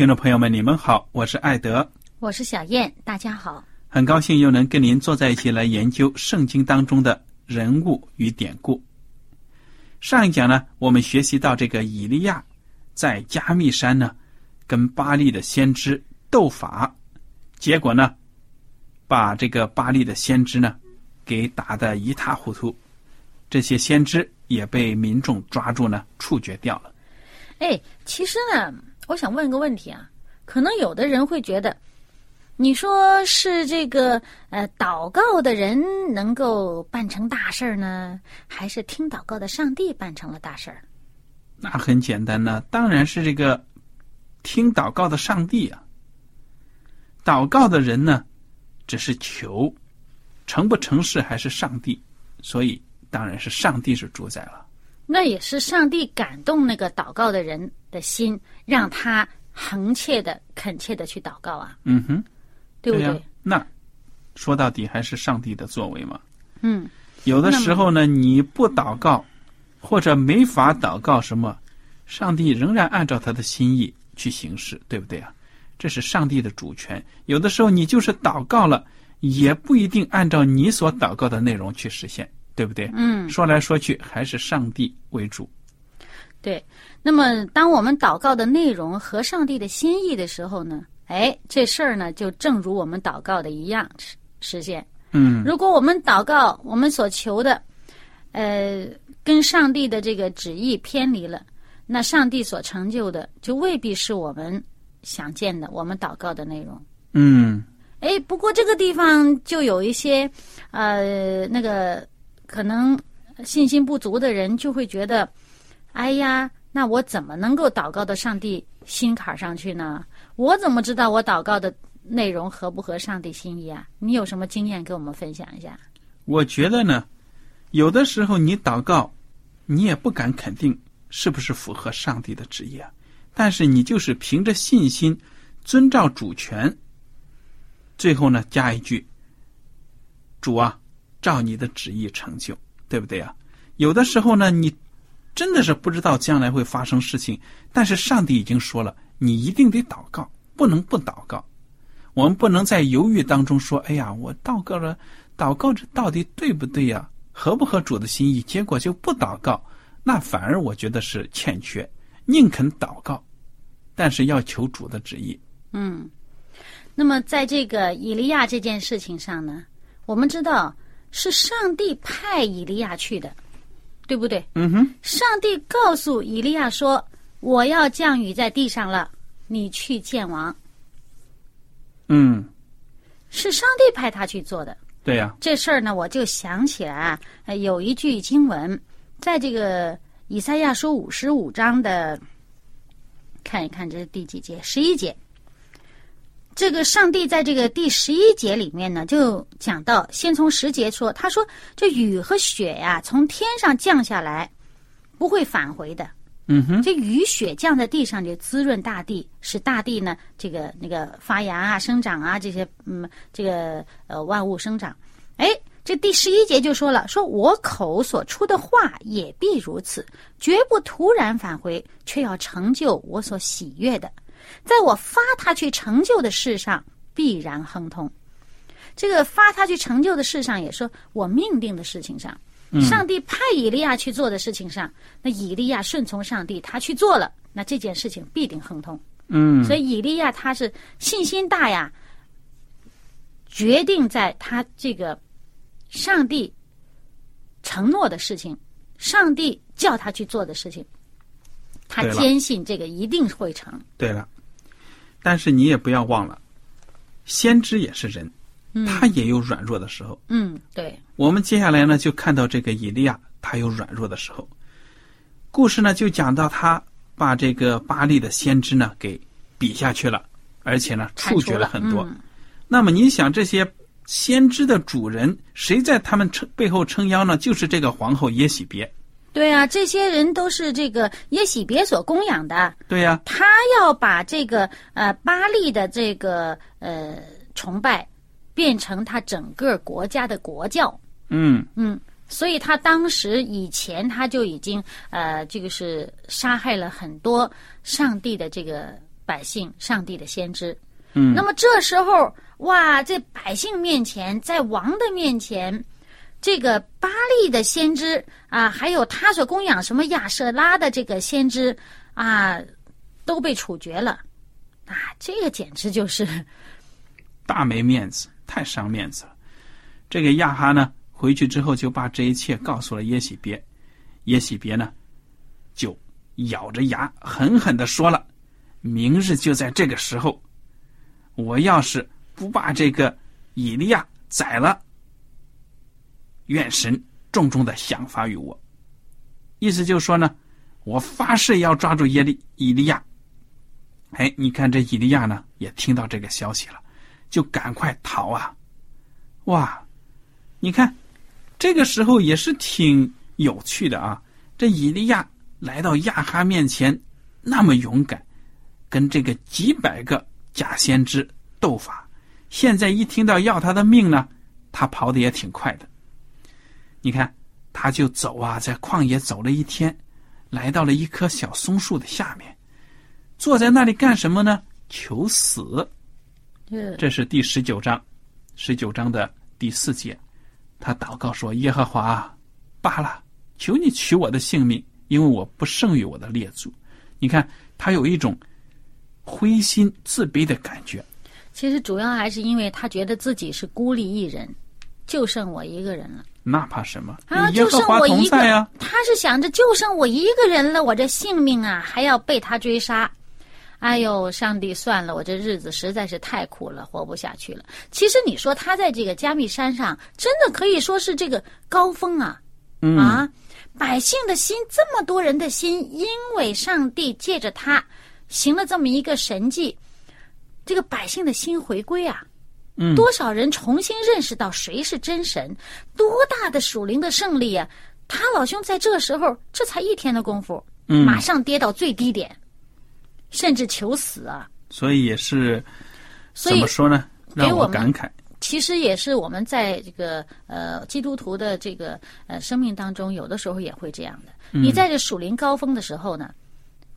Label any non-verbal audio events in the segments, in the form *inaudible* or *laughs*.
听众朋友们，你们好，我是艾德，我是小燕，大家好。很高兴又能跟您坐在一起来研究圣经当中的人物与典故。上一讲呢，我们学习到这个以利亚在加密山呢，跟巴利的先知斗法，结果呢，把这个巴利的先知呢，给打得一塌糊涂，这些先知也被民众抓住呢，处决掉了。哎，其实呢。我想问个问题啊，可能有的人会觉得，你说是这个呃祷告的人能够办成大事儿呢，还是听祷告的上帝办成了大事儿？那很简单呢，当然是这个听祷告的上帝啊。祷告的人呢，只是求成不成事还是上帝，所以当然是上帝是主宰了。那也是上帝感动那个祷告的人的心，让他恒切的、恳切的去祷告啊。嗯哼，对不对？那说到底还是上帝的作为嘛。嗯，有的时候呢，你不祷告，或者没法祷告什么，上帝仍然按照他的心意去行事，对不对啊？这是上帝的主权。有的时候你就是祷告了，也不一定按照你所祷告的内容去实现。对不对？嗯，说来说去还是上帝为主。对，那么当我们祷告的内容和上帝的心意的时候呢？哎，这事儿呢，就正如我们祷告的一样实实现。嗯，如果我们祷告，我们所求的，呃，跟上帝的这个旨意偏离了，那上帝所成就的就未必是我们想见的，我们祷告的内容。嗯，哎，不过这个地方就有一些，呃，那个。可能信心不足的人就会觉得，哎呀，那我怎么能够祷告到上帝心坎上去呢？我怎么知道我祷告的内容合不合上帝心意啊？你有什么经验跟我们分享一下？我觉得呢，有的时候你祷告，你也不敢肯定是不是符合上帝的旨意啊。但是你就是凭着信心，遵照主权，最后呢加一句：“主啊。”照你的旨意成就，对不对呀？有的时候呢，你真的是不知道将来会发生事情，但是上帝已经说了，你一定得祷告，不能不祷告。我们不能在犹豫当中说：“哎呀，我祷告了，祷告这到底对不对呀？合不合主的心意？”结果就不祷告，那反而我觉得是欠缺。宁肯祷告，但是要求主的旨意。嗯，那么在这个以利亚这件事情上呢，我们知道。是上帝派以利亚去的，对不对？嗯哼。上帝告诉以利亚说：“我要降雨在地上了，你去见王。”嗯，是上帝派他去做的。对呀。这事儿呢，我就想起来啊，有一句经文，在这个以赛亚书五十五章的，看一看这是第几节？十一节。这个上帝在这个第十一节里面呢，就讲到，先从十节说，他说这雨和雪呀，从天上降下来，不会返回的。嗯哼，这雨雪降在地上，就滋润大地，使大地呢，这个那个发芽啊、生长啊，这些嗯，这个呃万物生长。哎，这第十一节就说了，说我口所出的话也必如此，绝不突然返回，却要成就我所喜悦的。在我发他去成就的事上，必然亨通。这个发他去成就的事上，也说我命定的事情上，上帝派以利亚去做的事情上，那以利亚顺从上帝，他去做了，那这件事情必定亨通。嗯，所以以利亚他是信心大呀，决定在他这个上帝承诺的事情，上帝叫他去做的事情，他坚信这个一定会成。对了，但是你也不要忘了，先知也是人，他也有软弱的时候。嗯，对，我们接下来呢，就看到这个以利亚，他有软弱的时候。故事呢，就讲到他把这个巴利的先知呢给比下去了，而且呢处决了了很多。嗯那么你想，这些先知的主人，谁在他们撑背后撑腰呢？就是这个皇后耶喜别。对啊，这些人都是这个耶喜别所供养的，对呀、他要把这个呃巴利的这个呃崇拜变成他整个国家的国教。嗯，嗯，所以他当时以前他就已经呃，这个是杀害了很多上帝的这个百姓，上帝的先知。嗯那么这时候哇，在百姓面前，在王的面前，这个巴利的先知啊，还有他所供养什么亚舍拉的这个先知啊，都被处决了。啊，这个简直就是 *laughs* 大没面子，太伤面子了。这个亚哈呢，回去之后就把这一切告诉了耶喜别，耶喜别呢，就咬着牙狠狠的说了：“明日就在这个时候，我要是不把这个以利亚宰了，愿神重重的赏罚于我。”意思就是说呢，我发誓要抓住耶利以利亚。哎，你看这以利亚呢，也听到这个消息了。就赶快逃啊！哇，你看，这个时候也是挺有趣的啊。这以利亚来到亚哈面前，那么勇敢，跟这个几百个假先知斗法。现在一听到要他的命呢，他跑的也挺快的。你看，他就走啊，在旷野走了一天，来到了一棵小松树的下面，坐在那里干什么呢？求死。呃这是第十九章，十九章的第四节，他祷告说：“耶和华啊，罢了，求你取我的性命，因为我不胜于我的列祖。”你看，他有一种灰心自卑的感觉。其实主要还是因为他觉得自己是孤立一人，就剩我一个人了那怕什么？啊！就剩我一个呀、，他是想着就剩我一个人了，我这性命啊还要被他追杀。哎呦，上帝，算了，我这日子实在是太苦了，活不下去了。其实你说他在这个加密山上，真的可以说是这个高峰啊，嗯，啊，百姓的心，这么多人的心，因为上帝借着他行了这么一个神迹，这个百姓的心回归啊，嗯多少人重新认识到谁是真神，多大的属灵的胜利啊！他老兄在这时候，这才一天的功夫，嗯马上跌到最低点，甚至求死啊！所以也是所以怎么说呢？让给我们感慨。其实也是我们在这个呃基督徒的这个呃生命当中，有的时候也会这样的。你在这属灵高峰的时候呢，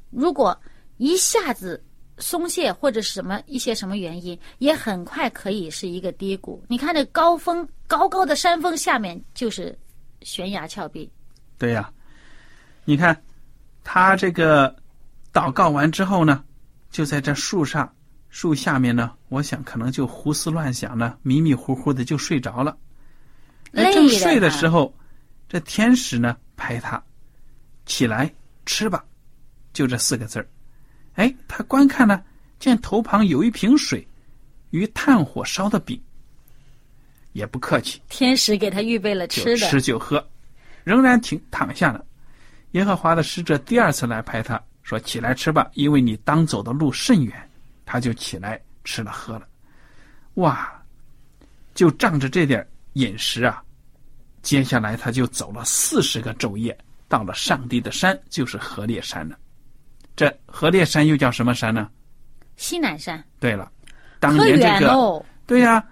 如果一下子松懈或者是什么一些什么原因，也很快可以是一个低谷。你看这高峰高高的山峰下面就是悬崖峭壁，对呀、你看他这个祷告完之后呢，就在这树上、树下面呢，我想可能就胡思乱想呢，迷迷糊糊的就睡着了。哎，累了正睡的时候，这天使呢拍他起来吃吧，就这四个字儿。哎，他观看呢，见头旁有一瓶水与炭火烧的饼，也不客气，天使给他预备了吃的。吃就喝，仍然挺躺下了。耶和华的使者第二次来拍他，说：“起来吃吧，因为你当走的路甚远。”他就起来吃了喝了。哇，就仗着这点饮食啊，接下来他就走了四十个昼夜，到了上帝的山，就是河烈山了。这河烈山又叫什么山呢？西南山。对了，当年这个哦，对呀、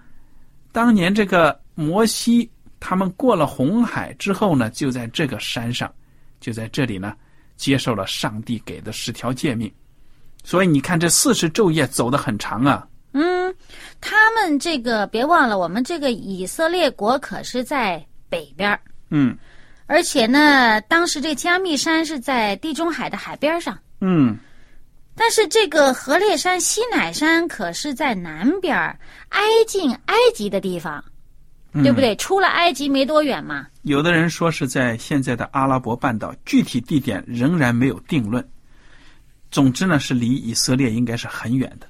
当年这个摩西他们过了红海之后呢，就在这个山上，就在这里呢，接受了上帝给的十条诫命。所以你看，这四十昼夜走得很长啊。嗯，他们这个别忘了，我们这个以色列国可是在北边儿嗯而且呢，当时这加密山是在地中海的海边上，嗯，但是这个河烈山、西乃山可是在南边儿，挨近埃及的地方，嗯对不对？出了埃及没多远嘛。有的人说是在现在的阿拉伯半岛，具体地点仍然没有定论。总之呢，是离以色列应该是很远的。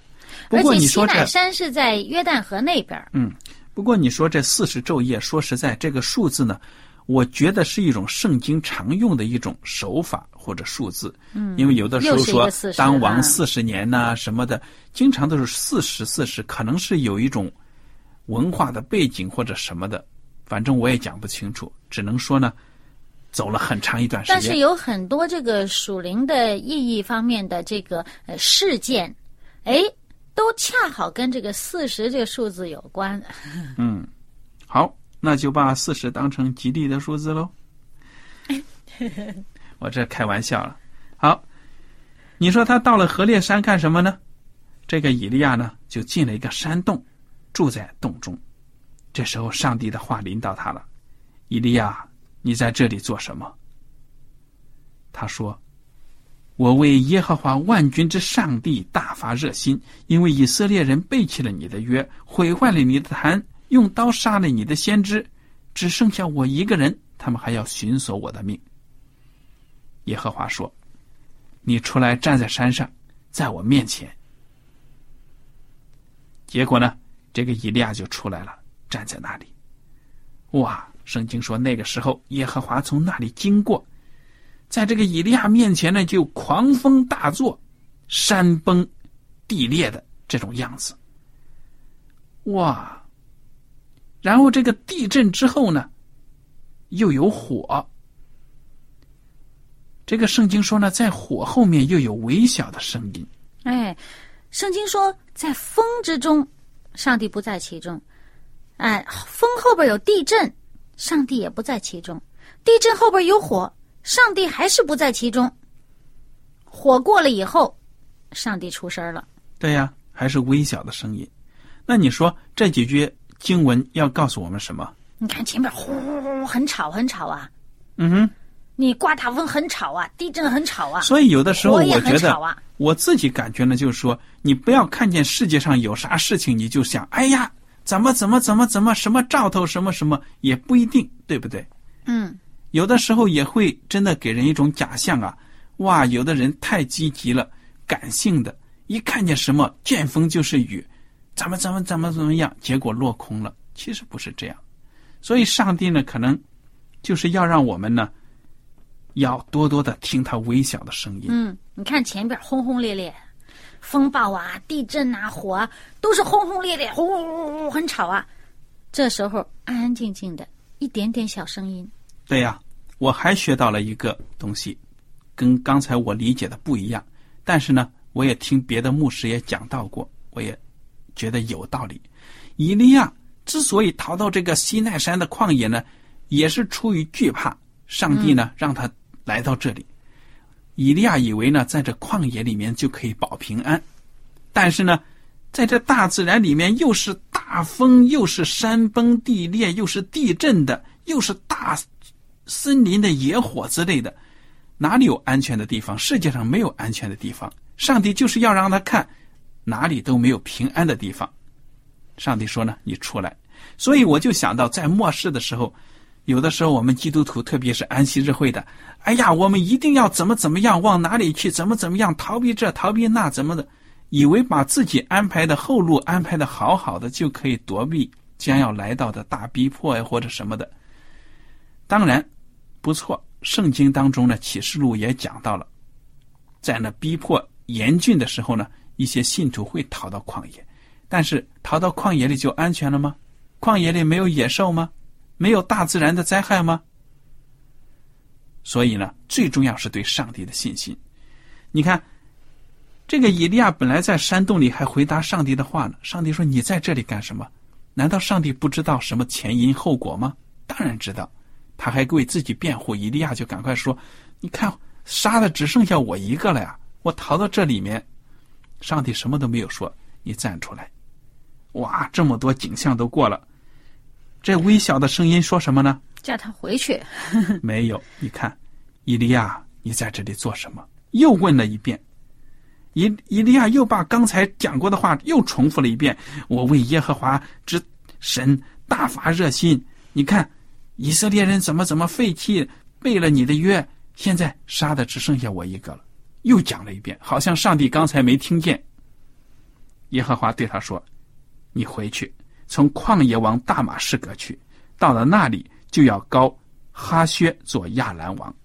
不而且西过你说这乃山是在约旦河那边嗯。不过你说这四十昼夜，说实在，这个数字呢，我觉得是一种圣经常用的一种手法或者数字。嗯，因为有的时候说当王啊四十年呐、什么的，经常都是四十四十，可能是有一种文化的背景或者什么的，反正我也讲不清楚，只能说呢，走了很长一段时间。但是有很多这个属灵的意义方面的这个呃事件，哎，都恰好跟这个四十这个数字有关。嗯好，那就把四十当成吉利的数字喽。*laughs* 我这开玩笑了。好，你说他到了河烈山干什么呢？这个以利亚呢，就进了一个山洞，住在洞中。这时候，上帝的话临到他了：“以利亚，你在这里做什么？”他说：“我为耶和华万军之上帝大发热心，因为以色列人背弃了你的约，毁坏了你的坛，用刀杀了你的先知，只剩下我一个人，他们还要寻索我的命。”耶和华说：“你出来站在山上，在我面前。”结果呢，这个以利亚就出来了，站在那里。哇！圣经说那个时候耶和华从那里经过，在这个以利亚面前呢，就狂风大作，山崩地裂的这种样子。哇！然后这个地震之后呢，又有火。这个圣经说呢，在火后面又有微小的声音。哎，圣经说，在风之中，上帝不在其中。哎，风后边有地震，上帝也不在其中；地震后边有火，上帝还是不在其中。火过了以后，上帝出声了。对呀，还是微小的声音。那你说这几句经文要告诉我们什么？你看前面呼呼呼很吵很吵啊，嗯哼。你刮大风很吵啊，地震很吵啊，所以有的时候我觉得。我自己感觉呢，就是说，你不要看见世界上有啥事情，你就想，哎呀，怎么怎么怎么怎么什么兆头什么什么，也不一定，对不对？嗯，有的时候也会真的给人一种假象啊，哇，有的人太积极了，感性的，一看见什么见风就是雨，怎么怎么怎么怎么样，结果落空了。其实不是这样，所以上帝呢，可能就是要让我们呢，要多多的听他微小的声音。嗯，你看前边轰轰烈烈，风暴啊、地震啊、火啊，都是轰轰烈烈，轰轰轰轰很吵啊。这时候安安静静的，一点点小声音，对呀，我还学到了一个东西，跟刚才我理解的不一样。但是呢，我也听别的牧师也讲到过，我也觉得有道理。以利亚之所以逃到这个西奈山的旷野呢，也是出于惧怕，上帝呢、让他来到这里。以利亚以为呢，在这旷野里面就可以保平安，但是呢，在这大自然里面，又是大风，又是山崩地裂，又是地震的，又是大森林的野火之类的，哪里有安全的地方？世界上没有安全的地方。上帝就是要让他看，哪里都没有平安的地方。上帝说呢，你出来。所以我就想到，在末世的时候，有的时候我们基督徒，特别是安息日会的，哎呀，我们一定要怎么怎么样，往哪里去，怎么怎么样，逃避这，逃避那，怎么的，以为把自己安排的后路安排的好好的，就可以躲避将要来到的大逼迫呀，或者什么的。当然，不错，圣经当中呢，启示录也讲到了，在那逼迫严峻的时候呢，一些信徒会逃到旷野。但是逃到旷野里就安全了吗？旷野里没有野兽吗？没有大自然的灾害吗？所以呢，最重要是对上帝的信心。你看，这个以利亚本来在山洞里还回答上帝的话呢。上帝说：“你在这里干什么？难道上帝不知道什么前因后果吗？当然知道。他还为自己辩护。以利亚就赶快说：‘你看，杀的只剩下我一个了呀！我逃到这里面。’上帝什么都没有说，你站出来。哇，这么多景象都过了，这微小的声音说什么呢？”叫他回去。*laughs* 没有，你看，以利亚，你在这里做什么？又问了一遍。以以利亚又把刚才讲过的话又重复了一遍。我为耶和华之神大发热心。你看，以色列人怎么怎么废弃背了你的约，现在杀的只剩下我一个了。又讲了一遍，好像上帝刚才没听见。耶和华对他说：“你回去，从旷野往大马士革去，到了那里。”就要高哈薛做亚兰王，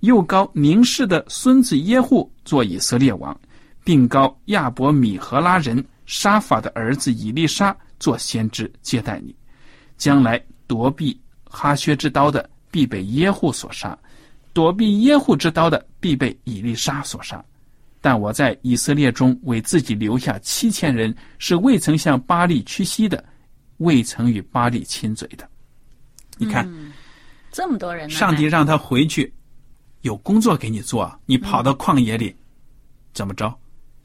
又高宁氏的孙子耶户做以色列王，并高亚伯米和拉人沙法的儿子以利沙做先知接待你。将来夺避哈薛之刀的必被耶户所杀，躲避耶户之刀的必被以利沙所杀。但我在以色列中为自己留下七千人，是未曾向巴利屈膝的，未曾与巴利亲嘴的。你看，这么多人，上帝让他回去，有工作给你做。你跑到旷野里，怎么着？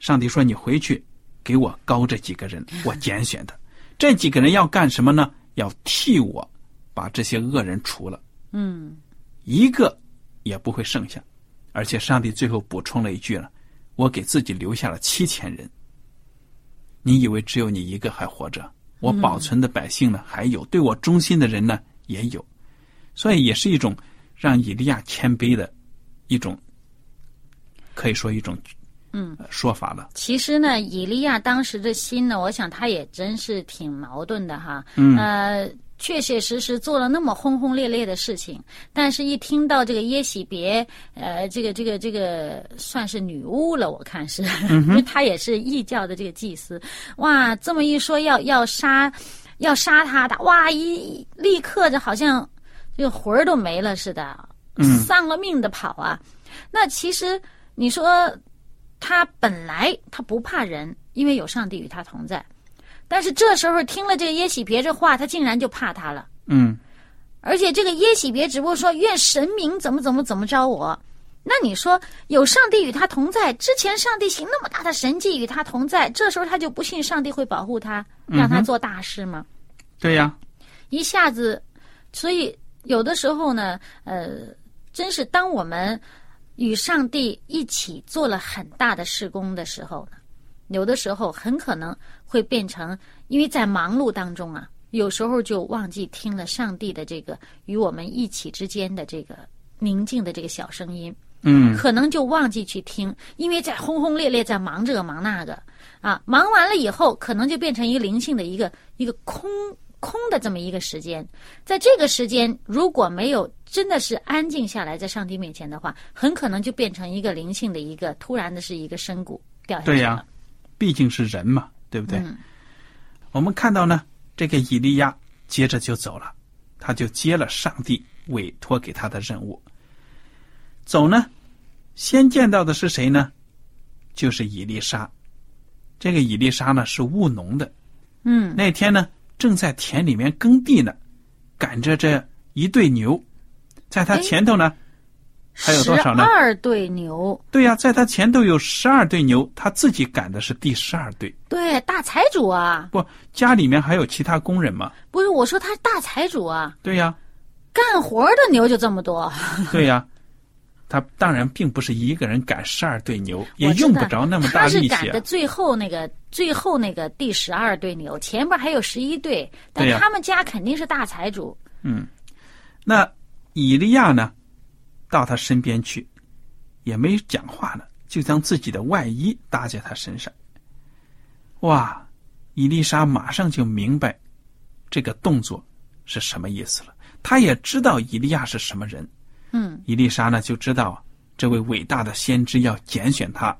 上帝说：“你回去，给我高这几个人，我拣选的这几个人要干什么呢？要替我把这些恶人除了。嗯，一个也不会剩下。而且上帝最后补充了一句了：我给自己留下了七千人。你以为只有你一个还活着？我保存的百姓呢？还有对我忠心的人呢？”也有，所以也是一种让以利亚谦卑的一种，可以说一种嗯说法了。其实呢，以利亚当时的心呢，我想他也真是挺矛盾的哈。嗯。呃，确确实实做了那么轰轰烈烈的事情，但是一听到这个耶喜别，呃，这个这个这个算是女巫了，我看是，*laughs* 因为她也是异教的这个祭司。哇，这么一说要要杀。要杀他的哇！一立刻就好像这个魂儿都没了似的，丧了命的跑啊！那其实你说他本来他不怕人，因为有上帝与他同在，但是这时候听了这个耶喜别这话，他竟然就怕他了。嗯，而且这个耶喜别只不过说愿神明怎么怎么怎么着我，那你说有上帝与他同在，之前上帝行那么大的神迹与他同在，这时候他就不信上帝会保护他，让他做大事吗？对呀，一下子，所以有的时候呢，呃，真是当我们与上帝一起做了很大的事工的时候呢，有的时候很可能会变成，因为在忙碌当中啊，有时候就忘记听了上帝的这个与我们一起之间的这个宁静的这个小声音，嗯，可能就忘记去听，因为在轰轰烈烈在忙这个忙那个啊，忙完了以后，可能就变成一个灵性的一个一个空。空的这么一个时间，在这个时间如果没有真的是安静下来，在上帝面前的话，很可能就变成一个灵性的一个突然的是一个深谷掉下去了。对呀，毕竟是人嘛，对不对？我们看到呢，这个以利亚接着就走了，他就接了上帝委托给他的任务。走呢，先见到的是谁呢？就是以丽莎。这个以丽莎呢是务农的，嗯，那天呢。正在田里面耕地呢，赶着这一对牛，在他前头呢，还有多少呢？二对牛。对呀，在他前头有十二对牛，他自己赶的是第十二对。对，大财主啊！不，家里面还有其他工人吗？不是，我说他是大财主啊。对呀，干活的牛就这么多。*laughs* 对呀。他当然并不是一个人赶十二对牛，也用不着那么大力气。他是赶的最后那个最后那个第十二对牛，前边还有十一对，但他们家肯定是大财主。嗯，那以利亚呢，到他身边去，也没讲话呢，就将自己的外衣搭在他身上。哇，伊丽莎马上就明白这个动作是什么意思了。他也知道伊利亚是什么人。嗯，伊丽莎呢就知道这位伟大的先知要拣选他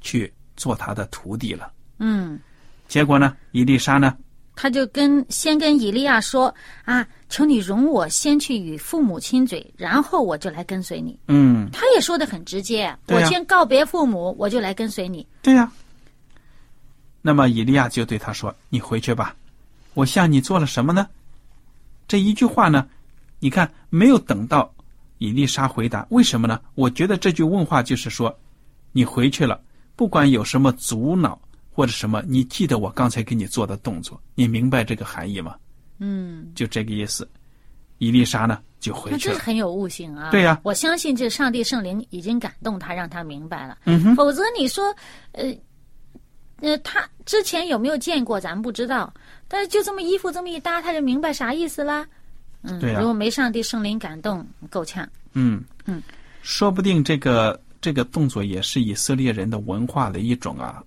去做他的徒弟了。嗯，结果呢，伊丽莎呢，他就跟先跟以利亚说啊，求你容我先去与父母亲嘴，然后我就来跟随你。嗯，他也说的很直接，我先告别父母，我就来跟随你。对呀、那么以利亚就对他说：“你回去吧，我向你做了什么呢？”这一句话呢，你看没有等到以丽莎回答，为什么呢？我觉得这句问话就是说，你回去了，不管有什么阻挠或者什么，你记得我刚才给你做的动作，你明白这个含义吗？嗯，就这个意思。伊丽莎呢就回去了。很有悟性啊。对呀我相信这上帝圣灵已经感动他，让他明白了。嗯哼，否则你说，呃，呃，他之前有没有见过，咱们不知道。但是就这么衣服这么一搭，他就明白啥意思啦。嗯，对呀如果没上帝圣灵感动，够呛。嗯嗯，说不定这个这个动作也是以色列人的文化的一种啊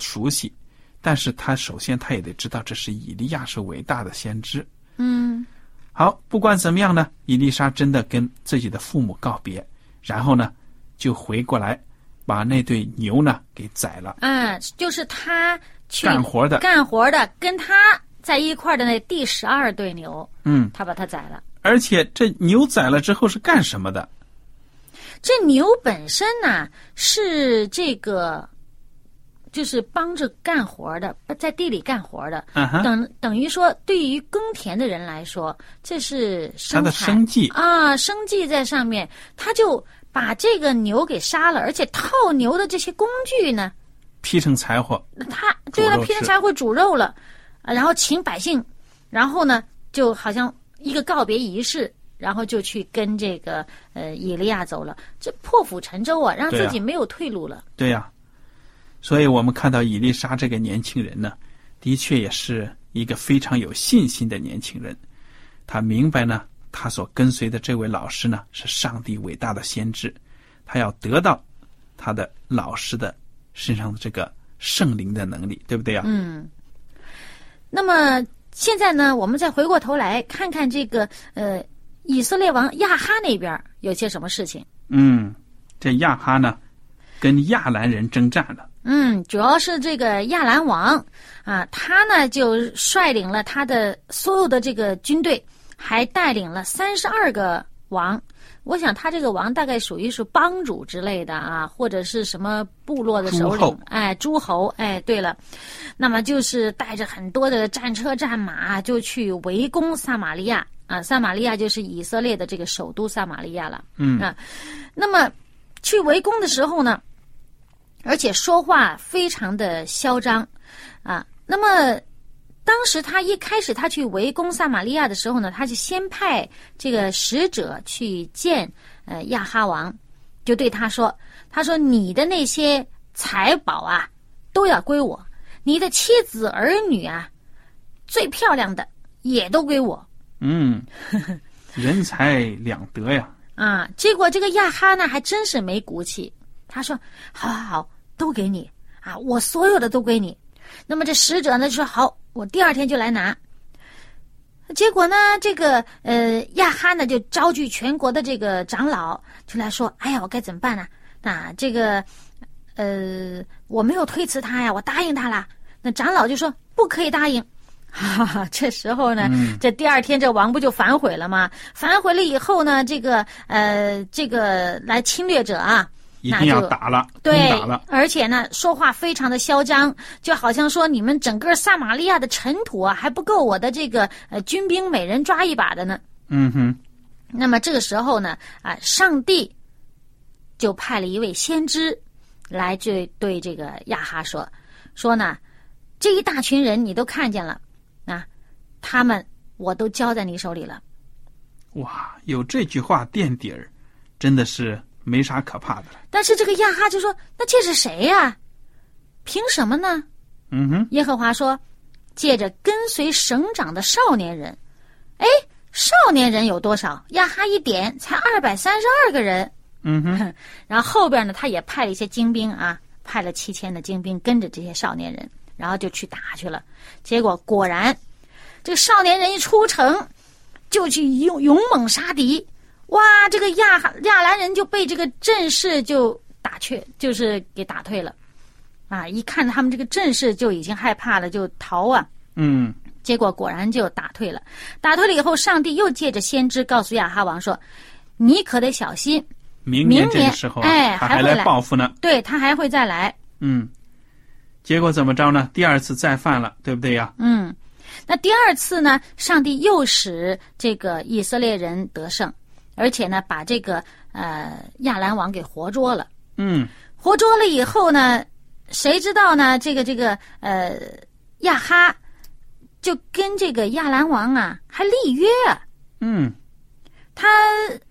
熟悉，但是他首先他也得知道这是以利亚是伟大的先知。嗯好，不管怎么样呢，伊丽莎真的跟自己的父母告别，然后呢就回过来把那对牛呢给宰了，嗯，就是他去干活的。干活的，跟他在一块儿的那第十二对牛，嗯，他把他宰了。而且这牛宰了之后是干什么的？这牛本身呢是这个，就是帮着干活的，在地里干活的。等等于说，对于耕田的人来说，这是他的生计。啊，生计在上面，他就把这个牛给杀了，而且套牛的这些工具呢，劈成柴火，他对了，劈成柴火煮肉了，啊然后请百姓，然后呢，就好像一个告别仪式，然后就去跟这个呃以利亚走了，这破釜沉舟啊，让自己没有退路了。对呀、所以我们看到伊丽莎这个年轻人呢，的确也是一个非常有信心的年轻人。他明白呢，他所跟随的这位老师呢是上帝伟大的先知，他要得到他的老师的身上的这个圣灵的能力，对不对啊、嗯，那么现在呢，我们再回过头来看看这个呃以色列王亚哈那边有些什么事情。嗯，这亚哈呢，跟亚兰人征战了。嗯，主要是这个亚兰王啊，他呢就率领了他的所有的这个军队，还带领了三十二个王。我想他这个王大概属于是帮主之类的啊，或者是什么部落的首领，哎，诸侯，哎，对了，那么就是带着很多的战车战马，就去围攻撒玛利亚啊。撒玛利亚就是以色列的这个首都撒玛利亚了。嗯啊，那么去围攻的时候呢，而且说话非常的嚣张啊。那么当时他一开始他去围攻撒玛利亚的时候呢，他就先派这个使者去见呃亚哈王，就对他说：“他说你的那些财宝啊，都要归我；你的妻子儿女啊，最漂亮的也都归我。”嗯，*laughs* 人财两得呀。啊，结果这个亚哈呢，还真是没骨气。他说：“好好好，都给你啊，我所有的都归你。”那么这使者呢就说：“好，我第二天就来拿。”结果呢，这个呃亚哈呢就召集全国的这个长老，就来说：“哎呀，我该怎么办呢？那这个呃我没有推辞他呀，我答应他了。”那长老就说：“不可以答应。”哈哈，这时候呢，嗯这第二天这王不就反悔了吗？反悔了以后呢，这个呃，这个来侵略者啊，一定要打了，对打了。，而且呢，说话非常的嚣张，就好像说你们整个撒玛利亚的尘土啊，还不够我的这个呃军兵每人抓一把的呢。嗯哼，那么这个时候呢，啊，上帝就派了一位先知来这对这个亚哈说，说呢，这一大群人你都看见了，啊，他们我都交在你手里了。哇，有这句话垫底儿，真的是没啥可怕的了。但是这个亚哈就说：“那这是谁呀、凭什么呢嗯哼，？”耶和华说：“借着跟随省长的少年人。”哎，少年人有多少？亚哈一点，才二百三十二个人。嗯哼，*laughs* 然后后边呢，他也派了一些精兵啊，派了七千的精兵跟着这些少年人，然后就去打去了。结果果然，这个少年人一出城，就去勇勇猛杀敌。哇，这个亚亚兰人就被这个阵势就打却，就是给打退了。啊，一看他们这个阵势就已经害怕了，就逃啊。嗯结果果然就打退了。打退了以后，上帝又借着先知告诉亚哈王说：“你可得小心，明年明年这个时候啊，哎他还来还会来报复呢。对他还会再来。嗯，结果怎么着呢？第二次再犯了，对不对呀？嗯，那第二次呢，上帝又使这个以色列人得胜，而且呢，把这个呃亚兰王给活捉了。嗯活捉了以后呢，谁知道呢？这个这个呃亚哈就跟这个亚兰王啊还立约啊。嗯他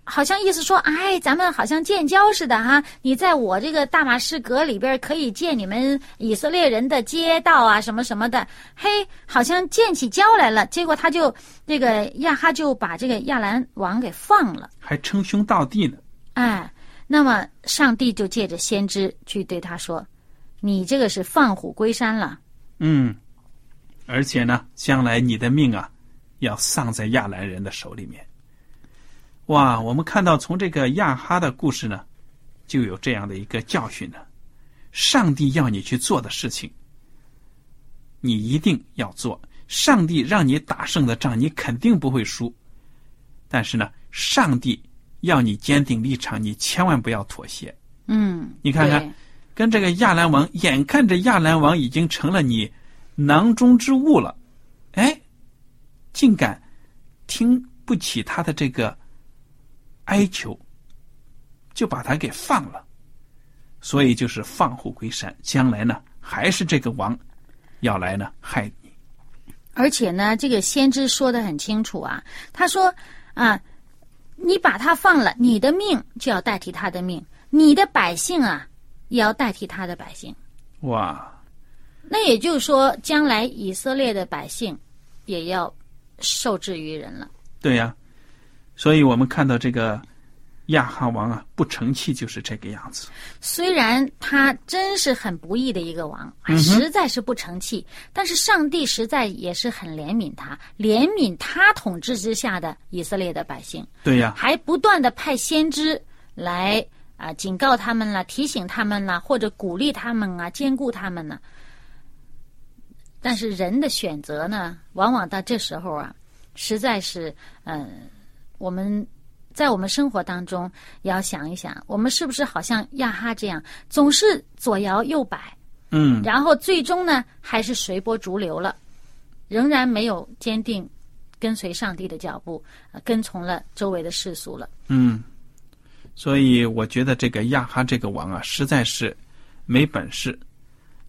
好像意思说，哎，咱们好像建交似的哈，你在我这个大马士革里边可以建你们以色列人的街道啊，什么什么的，嘿，好像建起交来了。结果他就这个亚哈就把这个亚兰王给放了，还称兄道弟呢。哎，那么上帝就借着先知去对他说，你这个是放虎归山了。嗯，而且呢，将来你的命啊，要丧在亚兰人的手里面。哇，我们看到从这个亚哈的故事呢，就有这样的一个教训呢：上帝要你去做的事情，你一定要做；上帝让你打胜的仗，你肯定不会输。但是呢，上帝要你坚定立场，你千万不要妥协。嗯，你看看跟这个亚兰王，眼看着亚兰王已经成了你囊中之物了，哎，竟敢听不起他的这个哀求，就把他给放了。所以就是放虎归山，将来呢还是这个王要来呢害你。而且呢，这个先知说的很清楚啊，他说啊，你把他放了，你的命就要代替他的命，你的百姓啊，也要代替他的百姓。哇，那也就是说，将来以色列的百姓也要受制于人了。对呀、所以我们看到这个亚哈王啊，不成器就是这个样子。虽然他真是很不义的一个王，嗯实在是不成器，但是上帝实在也是很怜悯他，怜悯他统治之下的以色列的百姓。对呀、还不断的派先知来啊、警告他们了，提醒他们了，或者鼓励他们啊，兼顾他们呢。但是人的选择呢，往往到这时候啊，实在是，嗯、我们在我们生活当中也要想一想，我们是不是好像亚哈这样，总是左摇右摆，嗯，然后最终呢，还是随波逐流了，仍然没有坚定跟随上帝的脚步，呃跟从了周围的世俗了。嗯，所以我觉得这个亚哈这个王啊，实在是没本事，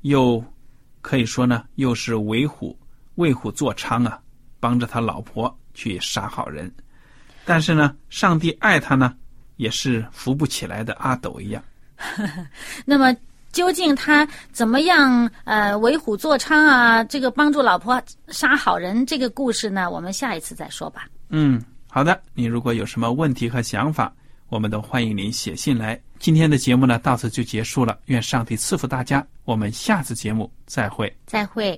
又可以说呢，又是为虎为虎作伥啊，帮着他老婆去杀好人。但是呢，上帝爱他呢，也是扶不起来的阿斗一样。*laughs* 那么究竟他怎么样呃为虎作伥啊？这个帮助老婆杀好人这个故事呢，我们下一次再说吧。嗯，好的，你如果有什么问题和想法，我们都欢迎您写信来。今天的节目呢，到此就结束了。愿上帝赐福大家，我们下次节目再会。再会。